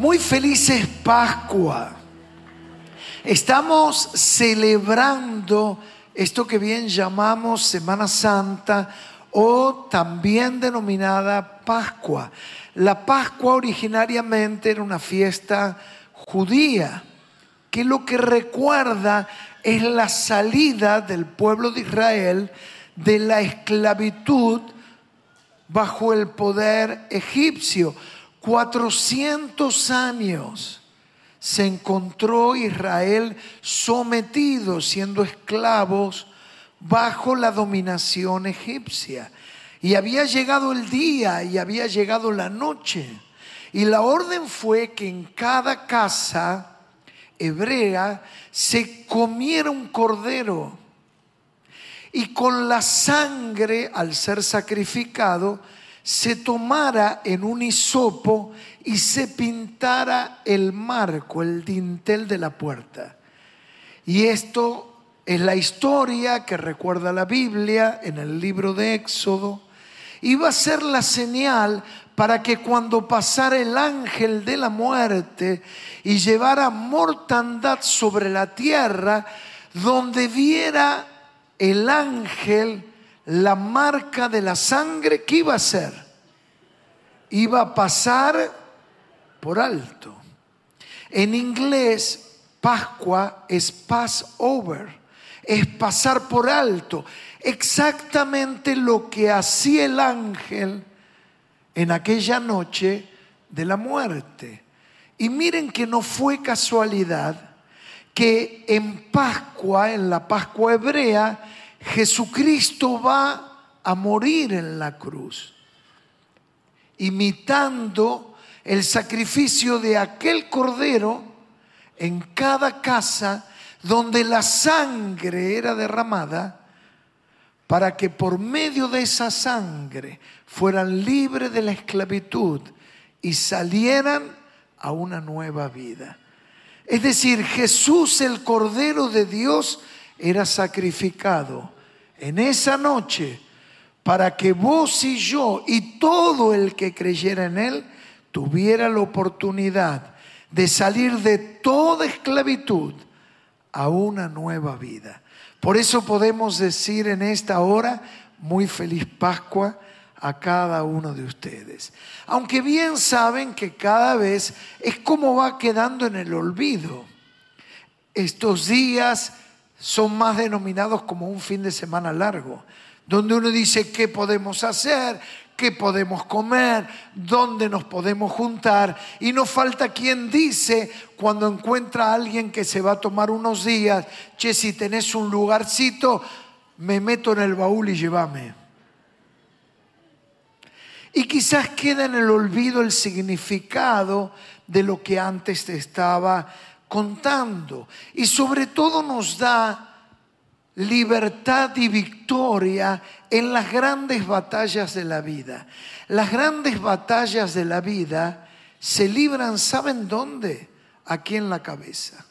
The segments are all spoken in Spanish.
Muy felices Pascua. Estamos celebrando esto que bien llamamos Semana Santa o también denominada Pascua. La Pascua originariamente era una fiesta judía que lo que recuerda es la salida del pueblo de Israel de la esclavitud bajo el poder egipcio 400 años se encontró Israel sometido, siendo esclavos, bajo la dominación egipcia. Y había llegado el día y había llegado la noche. Y la orden fue que en cada casa hebrea se comiera un cordero. Y con la sangre, al ser sacrificado, se tomara en un hisopo y se pintara el marco, el dintel de la puerta. Y esto es la historia que recuerda la Biblia en el libro de Éxodo. Iba a ser la señal para que cuando pasara el ángel de la muerte y llevara mortandad sobre la tierra, donde viera el ángel la marca de la sangre, ¿qué iba a hacer? Iba a pasar por alto. En inglés, Pascua es Passover, es pasar por alto. Exactamente lo que hacía el ángel en aquella noche de la muerte. Y miren que no fue casualidad que en Pascua, en la Pascua hebrea, Jesucristo va a morir en la cruz, imitando el sacrificio de aquel cordero en cada casa donde la sangre era derramada, para que por medio de esa sangre fueran libres de la esclavitud y salieran a una nueva vida. Es decir, Jesús, el Cordero de Dios, era sacrificado en esa noche para que vos y yo y todo el que creyera en Él tuviera la oportunidad de salir de toda esclavitud a una nueva vida. Por eso podemos decir en esta hora, muy feliz Pascua a cada uno de ustedes. Aunque bien saben que cada vez es como va quedando en el olvido. Estos días son más denominados como un fin de semana largo, donde uno dice qué podemos hacer, qué podemos comer, dónde nos podemos juntar. Y no falta quien dice cuando encuentra a alguien que se va a tomar unos días, che, si tenés un lugarcito, me meto en el baúl y llévame. Y quizás queda en el olvido el significado de lo que antes te estaba contando. Y sobre todo nos da libertad y victoria en las grandes batallas de la vida. Las grandes batallas de la vida se libran, ¿saben dónde? Aquí en la cabeza.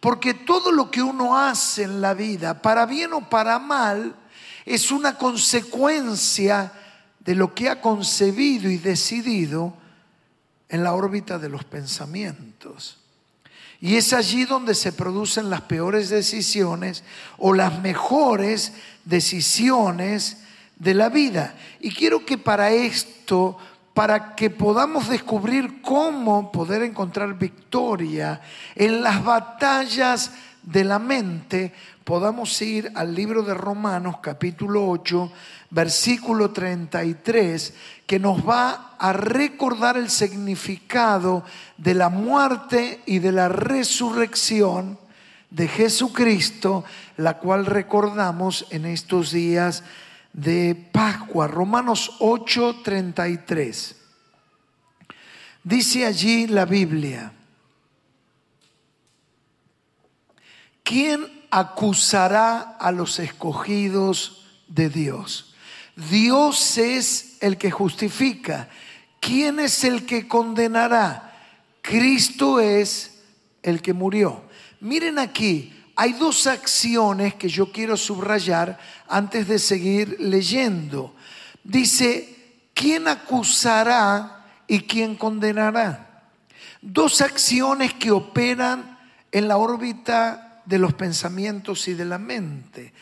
Porque todo lo que uno hace en la vida, para bien o para mal, es una consecuencia de lo que ha concebido y decidido en la órbita de los pensamientos. Y es allí donde se producen las peores decisiones o las mejores decisiones de la vida. Y quiero que para esto, para que podamos descubrir cómo poder encontrar victoria en las batallas de la mente, podamos ir al libro de Romanos capítulo 8, versículo 33, que nos va a recordar el significado de la muerte y de la resurrección de Jesucristo, la cual recordamos en estos días de Pascua. Romanos 8, 33. Dice allí la Biblia, ¿quién acusará a los escogidos de Dios? Dios es el que justifica. ¿Quién es el que condenará? Cristo es el que murió. Miren aquí, hay dos acciones que yo quiero subrayar antes de seguir leyendo. Dice, ¿quién acusará y quién condenará? dos acciones que operan en la órbita de los pensamientos y de la mente.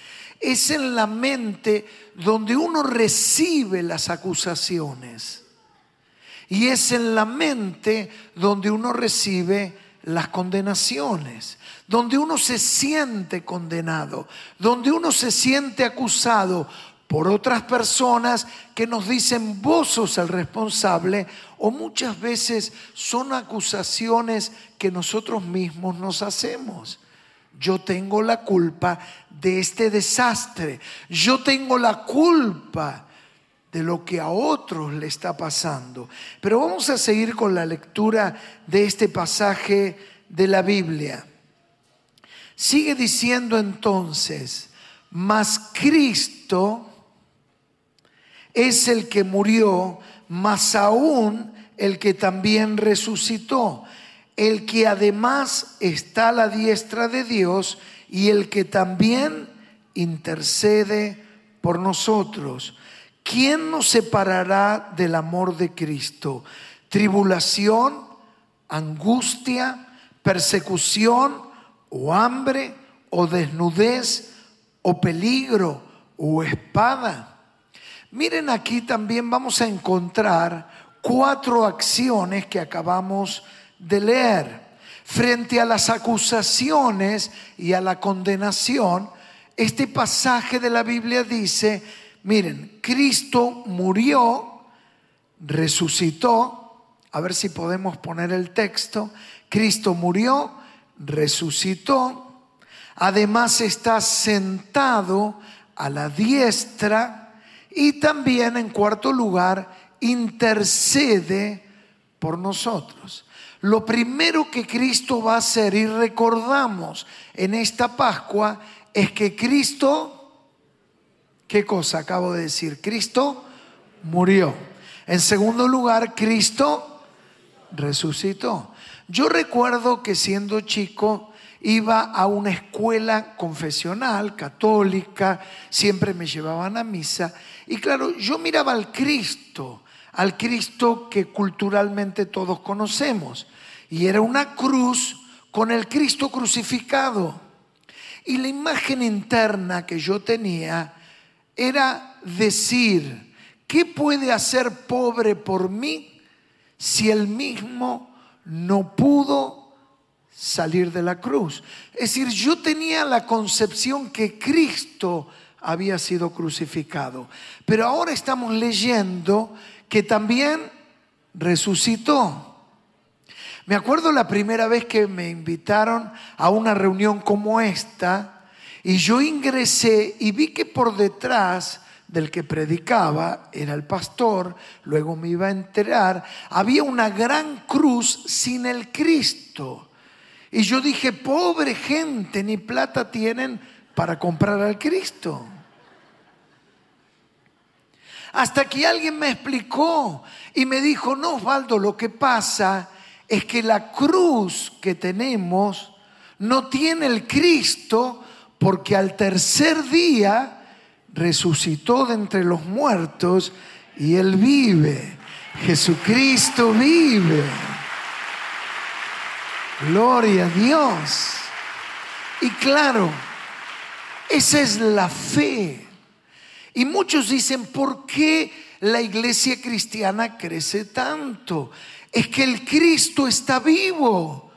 Es en la mente donde uno recibe las acusaciones. Y es en la mente donde uno recibe las condenaciones, donde uno se siente condenado, donde uno se siente acusado por otras personas que nos dicen vos sos el responsable o muchas veces son acusaciones que nosotros mismos nos hacemos. Yo tengo la culpa de este desastre, yo tengo la culpa de lo que a otros le está pasando. Pero vamos a seguir con la lectura de este pasaje de la Biblia. Sigue diciendo entonces, mas Cristo es el que murió, mas aún el que también resucitó, el que además está a la diestra de Dios y el que también intercede por nosotros. ¿quién nos separará del amor de Cristo? ¿Tribulación, angustia, persecución o hambre o desnudez o peligro o espada? Miren aquí también vamos a encontrar cuatro acciones que acabamos de leer. Frente a las acusaciones y a la condenación, este pasaje de la Biblia dice, Miren, Cristo murió, resucitó. A ver si podemos poner el texto. Cristo murió, resucitó. Además está sentado a la diestra y también en cuarto lugar intercede por nosotros. Lo primero que Cristo va a hacer y recordamos en esta Pascua es que Cristo ¿Qué cosa acabo de decir? Cristo murió. En segundo lugar, Cristo resucitó. Yo recuerdo que siendo chico iba a una escuela confesional, católica, siempre me llevaban a misa. Y claro, yo miraba al Cristo, al Cristo que culturalmente todos conocemos. Y era una cruz con el Cristo crucificado. Y la imagen interna que yo tenía era decir, ¿qué puede hacer pobre por mí si él mismo no pudo salir de la cruz? Es decir, yo tenía la concepción que Cristo había sido crucificado, pero ahora estamos leyendo que también resucitó. Me acuerdo la primera vez que me invitaron a una reunión como esta, y yo ingresé y vi que por detrás del que predicaba era el pastor, luego me iba a enterar, había una gran cruz sin el Cristo. Y yo dije, pobre gente, ni plata tienen para comprar al Cristo. Hasta que alguien me explicó y me dijo, no, Osvaldo, lo que pasa es que la cruz que tenemos no tiene el Cristo porque al tercer día resucitó de entre los muertos y Él vive. Jesucristo vive. Gloria a Dios. Y claro, esa es la fe. Y muchos dicen, ¿por qué la iglesia cristiana crece tanto? Es que el Cristo está vivo.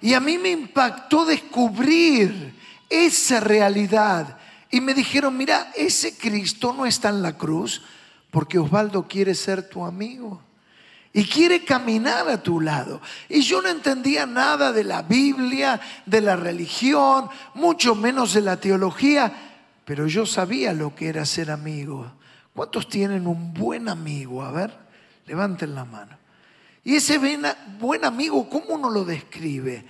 Y a mí me impactó descubrir esa realidad. Y me dijeron, mira, ese Cristo no está en la cruz porque Osvaldo quiere ser tu amigo y quiere caminar a tu lado. Y yo no entendía nada de la Biblia, de la religión, mucho menos de la teología, pero yo sabía lo que era ser amigo. ¿Cuántos tienen un buen amigo? A ver, levanten la mano. Y ese buen amigo, ¿cómo uno lo describe?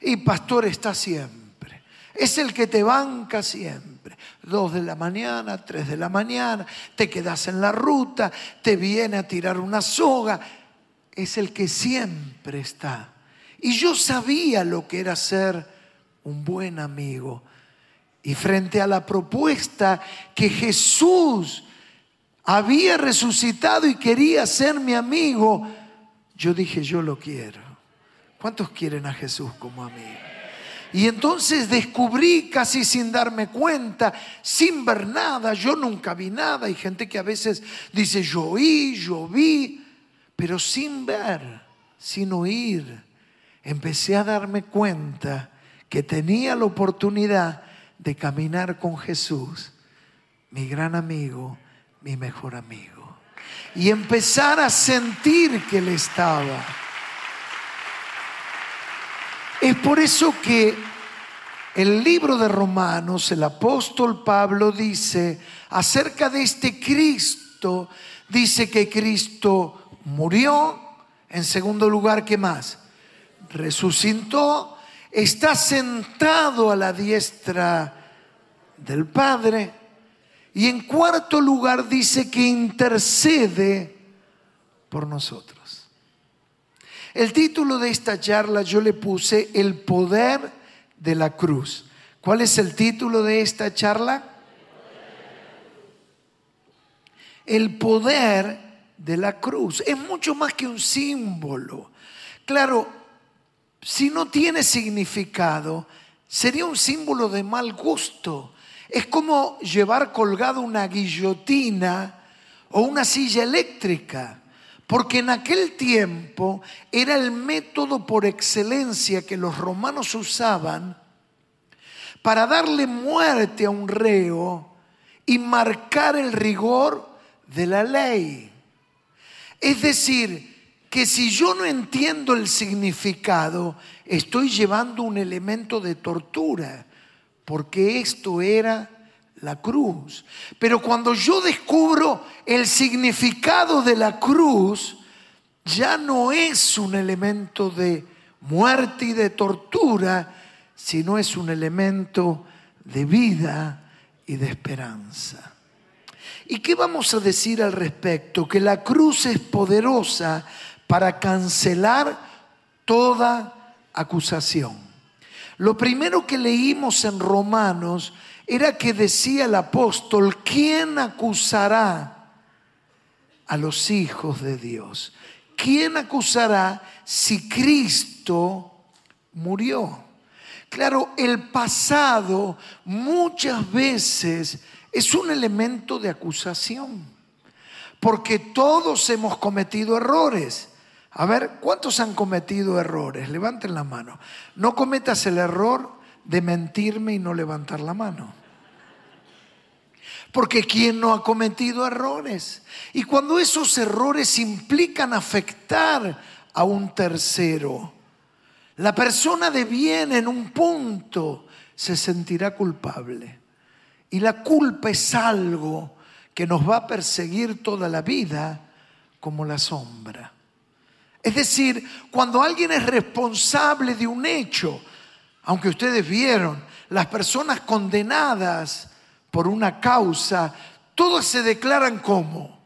Y pastor está siempre es el que te banca siempre. Dos de la mañana, tres de la mañana, te quedas en la ruta, te viene a tirar una soga. Es el que siempre está. Y yo sabía lo que era ser un buen amigo. Y frente a la propuesta que Jesús había resucitado y quería ser mi amigo, yo dije, yo lo quiero. ¿Cuántos quieren a Jesús como amigo? Y entonces descubrí casi sin darme cuenta, sin ver nada, yo nunca vi nada. Hay gente que a veces dice, yo oí, yo vi, pero sin ver, sin oír, empecé a darme cuenta que tenía la oportunidad de caminar con Jesús, mi gran amigo, mi mejor amigo. Y empezar a sentir que Él estaba. Es por eso que el libro de Romanos, el apóstol Pablo dice acerca de este Cristo, dice que Cristo murió, en segundo lugar, ¿qué más? Resucitó, está sentado a la diestra del Padre y en cuarto lugar dice que intercede por nosotros. El título de esta charla yo le puse El poder de la cruz. ¿Cuál es el título de esta charla? El poder de la cruz. Es mucho más que un símbolo. Claro, si no tiene significado, sería un símbolo de mal gusto. Es como llevar colgado una guillotina o una silla eléctrica, porque en aquel tiempo era el método por excelencia que los romanos usaban para darle muerte a un reo y marcar el rigor de la ley. Es decir, que si yo no entiendo el significado, estoy llevando un elemento de tortura porque esto era la cruz. Pero cuando yo descubro el significado de la cruz, ya no es un elemento de muerte y de tortura, sino es un elemento de vida y de esperanza. ¿Y qué vamos a decir al respecto? Que la cruz es poderosa para cancelar toda acusación. Lo primero que leímos en Romanos era que decía el apóstol, ¿quién acusará a los hijos de Dios? ¿Quién acusará si Cristo murió? Claro, el pasado muchas veces es un elemento de acusación, porque todos hemos cometido errores. A ver, ¿cuántos han cometido errores? Levanten la mano. No cometas el error de mentirme y no levantar la mano. Porque ¿quién no ha cometido errores? Y cuando esos errores implican afectar a un tercero, la persona de bien en un punto se sentirá culpable. Y la culpa es algo que nos va a perseguir toda la vida como la sombra. Es decir, cuando alguien es responsable de un hecho, aunque ustedes vieron, las personas condenadas por una causa, todas se declaran como,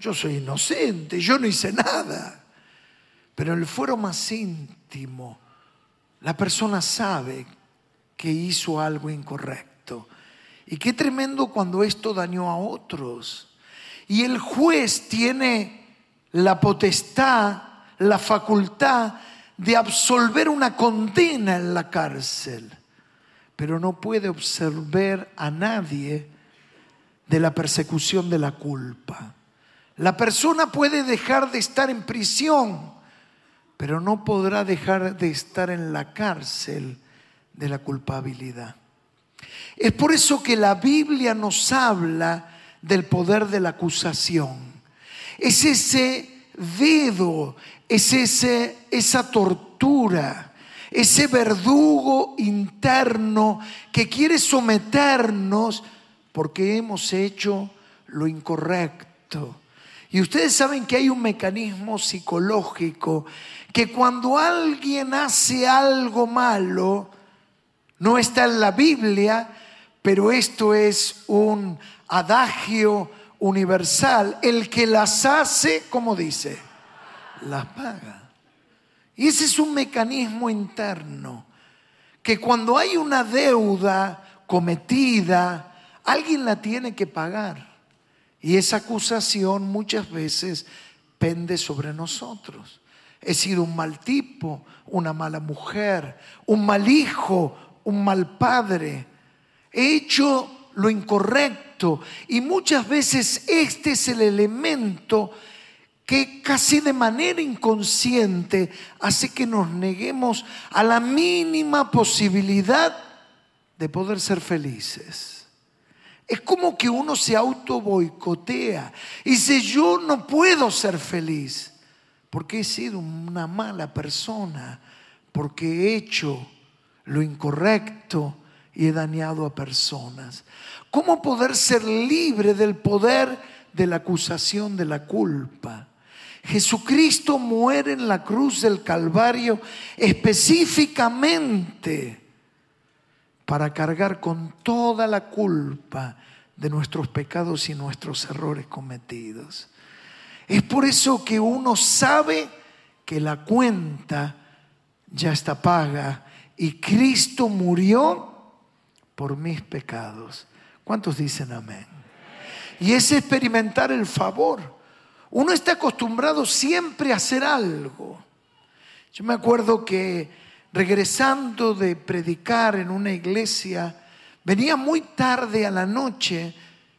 yo soy inocente, yo no hice nada. Pero en el fuero más íntimo, la persona sabe que hizo algo incorrecto. Y qué tremendo cuando esto dañó a otros. Y el juez tiene la potestad la facultad de absolver una condena en la cárcel, pero no puede absolver a nadie de la persecución de la culpa. La persona puede dejar de estar en prisión, pero no podrá dejar de estar en la cárcel de la culpabilidad. Es por eso que la Biblia nos habla del poder de la acusación. Es ese dedo, es ese, esa tortura, ese verdugo interno que quiere someternos porque hemos hecho lo incorrecto. Y ustedes saben que hay un mecanismo psicológico que cuando alguien hace algo malo, no está en la Biblia, pero esto es un adagio universal, el que las hace, como dice, las paga. Y ese es un mecanismo interno, que cuando hay una deuda cometida, alguien la tiene que pagar. Y esa acusación muchas veces pende sobre nosotros. he sido un mal tipo, una mala mujer, un mal hijo, un mal padre. He hecho lo incorrecto y muchas veces este es el elemento que casi de manera inconsciente hace que nos neguemos a la mínima posibilidad de poder ser felices. Es como que uno se auto boicotea y dice, yo no puedo ser feliz porque he sido una mala persona, porque he hecho lo incorrecto y he dañado a personas. ¿Cómo poder ser libre del poder de la acusación de la culpa? Jesucristo muere en la cruz del Calvario específicamente para cargar con toda la culpa de nuestros pecados y nuestros errores cometidos. Es por eso que uno sabe que la cuenta ya está paga y Cristo murió por mis pecados. ¿Cuántos dicen amén? Y es experimentar el favor. Uno está acostumbrado siempre a hacer algo. Yo me acuerdo que regresando de predicar en una iglesia, venía muy tarde a la noche,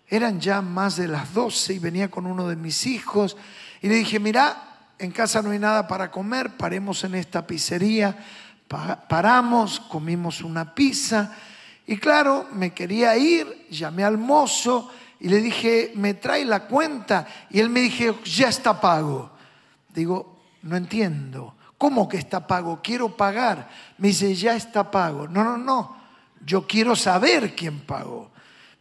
eran ya más de las 12 y venía con uno de mis hijos y le dije, mira, en casa no hay nada para comer, paremos en esta pizzería, paramos, comimos una pizza y claro, me quería ir, llamé al mozo y le dije, me trae la cuenta. Y él me dijo, ya está pago. Digo, no entiendo. ¿Cómo que está pago? Quiero pagar. Me dice, ya está pago. No, no, no. Yo quiero saber quién pagó.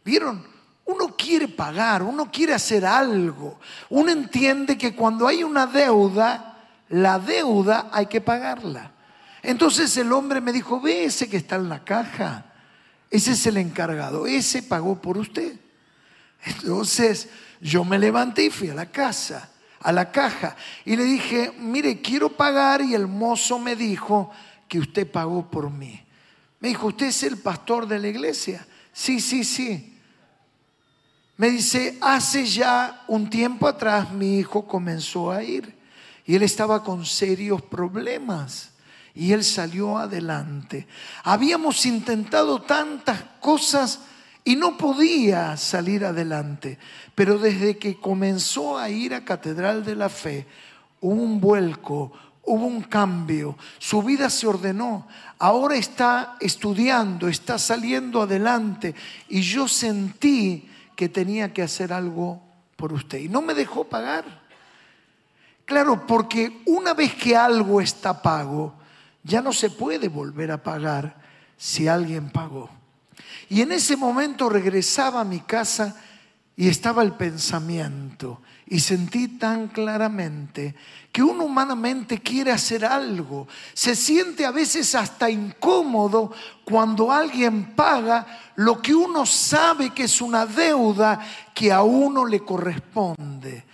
¿Vieron? Uno quiere pagar, uno quiere hacer algo. Uno entiende que cuando hay una deuda, la deuda hay que pagarla. Entonces el hombre me dijo, ve ese que está en la caja. Ese es el encargado. Ese pagó por usted. Entonces yo me levanté y fui a la casa, a la caja, y le dije, mire, quiero pagar y el mozo me dijo que usted pagó por mí. Me dijo, ¿usted es el pastor de la iglesia? Sí, sí, sí. Me dice, hace ya un tiempo atrás mi hijo comenzó a ir y él estaba con serios problemas y él salió adelante. Habíamos intentado tantas cosas y no podía salir adelante. Pero desde que comenzó a ir a Catedral de la Fe, hubo un vuelco, hubo un cambio, su vida se ordenó, ahora está estudiando, está saliendo adelante y yo sentí que tenía que hacer algo por usted y no me dejó pagar. Claro, porque una vez que algo está pago, ya no se puede volver a pagar si alguien pagó. Y en ese momento regresaba a mi casa y estaba el pensamiento y sentí tan claramente que uno humanamente quiere hacer algo. Se siente a veces hasta incómodo cuando alguien paga lo que uno sabe que es una deuda que a uno le corresponde.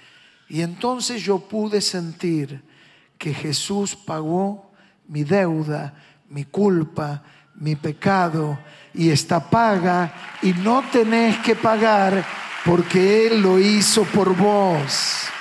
Y entonces yo pude sentir que Jesús pagó mi deuda, mi culpa, mi pecado y está paga y no tenés que pagar porque Él lo hizo por vos.